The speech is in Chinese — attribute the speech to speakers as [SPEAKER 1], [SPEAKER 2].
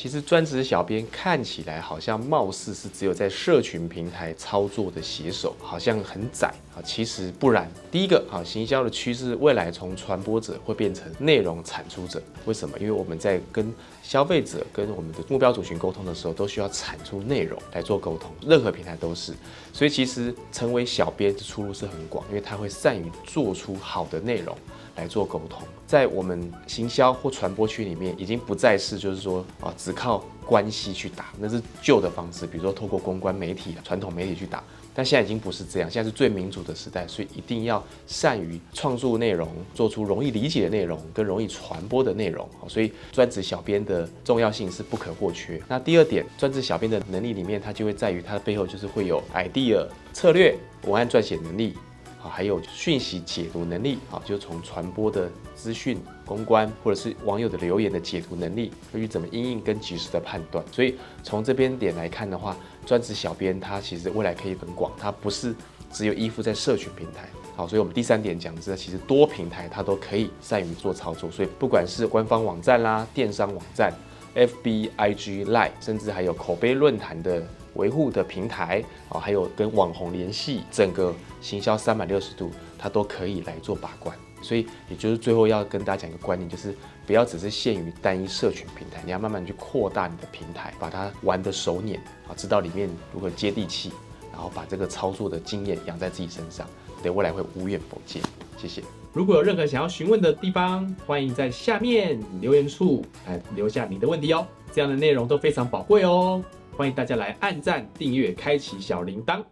[SPEAKER 1] 其实专职小编看起来好像貌似是只有在社群平台操作的写手，好像很窄啊。其实不然。第一个啊，行销的趋势未来从传播者会变成内容产出者。为什么？因为我们在跟消费者、跟我们的目标族群沟通的时候，都需要产出内容来做沟通。任何平台都是。所以其实成为小编的出路是很广，因为他会善于做出好的内容。来做沟通，在我们行销或传播区里面，已经不再是就是说啊，靠关系去打，那是旧的方式，比如说透过公关媒体、传统媒体去打。但现在已经不是这样，现在是最民主的时代，所以一定要善于创作内容，做出容易理解的内容跟容易传播的内容。所以专职小编的重要性是不可或缺。那第二点，专职小编的能力里面，它就会在于它的背后就是会有 idea、策略、文案撰写能力。啊，还有讯息解读能力啊，就从传播的资讯、公关或者是网友的留言的解读能力，对于怎么应应跟及时的判断。所以从这边点来看的话，专职小编他其实未来可以很广，他不是只有依附在社群平台。好，所以我们第三点讲的其实多平台他都可以善于做操作。所以不管是官方网站啦、电商网站、FB、IG、Line，甚至还有口碑论坛的。维护的平台啊，还有跟网红联系，整个行销三百六十度，它都可以来做把关。所以，也就是最后要跟大家讲一个观念，就是不要只是限于单一社群平台，你要慢慢去扩大你的平台，把它玩得熟稔啊，知道里面如何接地气，然后把这个操作的经验养在自己身上，对未来会无怨否见。谢谢。
[SPEAKER 2] 如果有任何想要询问的地方，欢迎在下面留言处来留下你的问题哦，这样的内容都非常宝贵哦。欢迎大家来按赞、订阅、开启小铃铛。